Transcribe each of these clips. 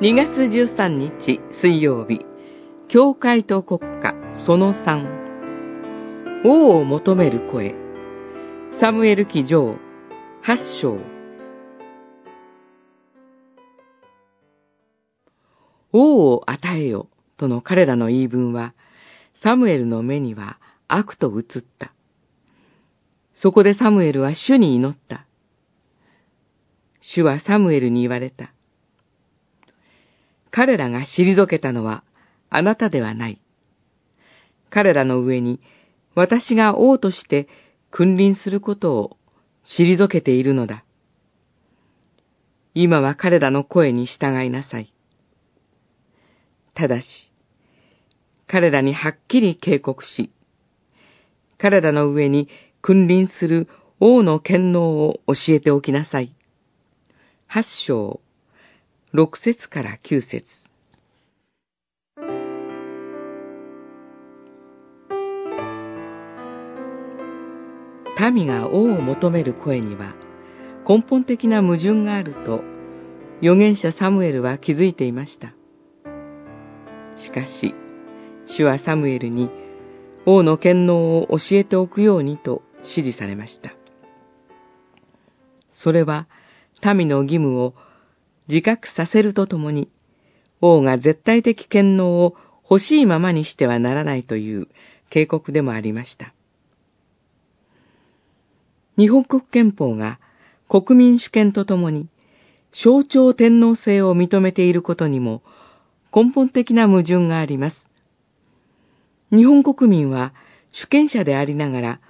2月13日水曜日、教会と国家その3、王を求める声、サムエル記上8章。王を与えよとの彼らの言い分は、サムエルの目には悪と映った。そこでサムエルは主に祈った。主はサムエルに言われた。彼らが退けたのはあなたではない。彼らの上に私が王として君臨することを退けているのだ。今は彼らの声に従いなさい。ただし、彼らにはっきり警告し、彼らの上に君臨する王の権能を教えておきなさい。八章、六節から九節民が王を求める声には根本的な矛盾があると預言者サムエルは気づいていました。しかし、主はサムエルに王の権能を教えておくようにと指示されました。それは民の義務を自覚させるとともに、王が絶対的権能を欲しいままにしてはならないという警告でもありました。日本国憲法が国民主権とともに象徴天皇制を認めていることにも根本的な矛盾があります。日本国民は主権者でありながら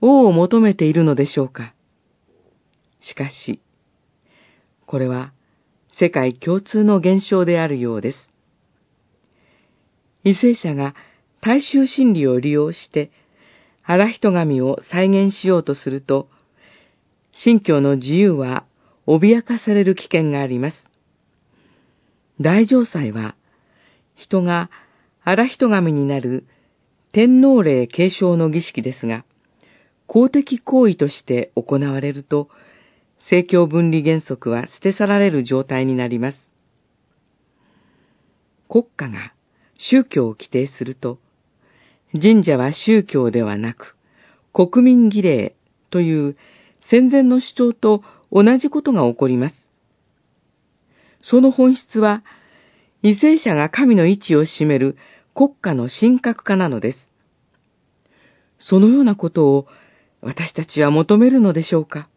王を求めているのでしょうかしかし、これは世界共通の現象であるようです。為政者が大衆心理を利用して、荒人神を再現しようとすると、信教の自由は脅かされる危険があります。大乗祭は、人が荒人神になる天皇霊継承の儀式ですが、公的行為として行われると、政教分離原則は捨て去られる状態になります。国家が宗教を規定すると、神社は宗教ではなく、国民儀礼という戦前の主張と同じことが起こります。その本質は、為政者が神の位置を占める国家の神格化なのです。そのようなことを私たちは求めるのでしょうか？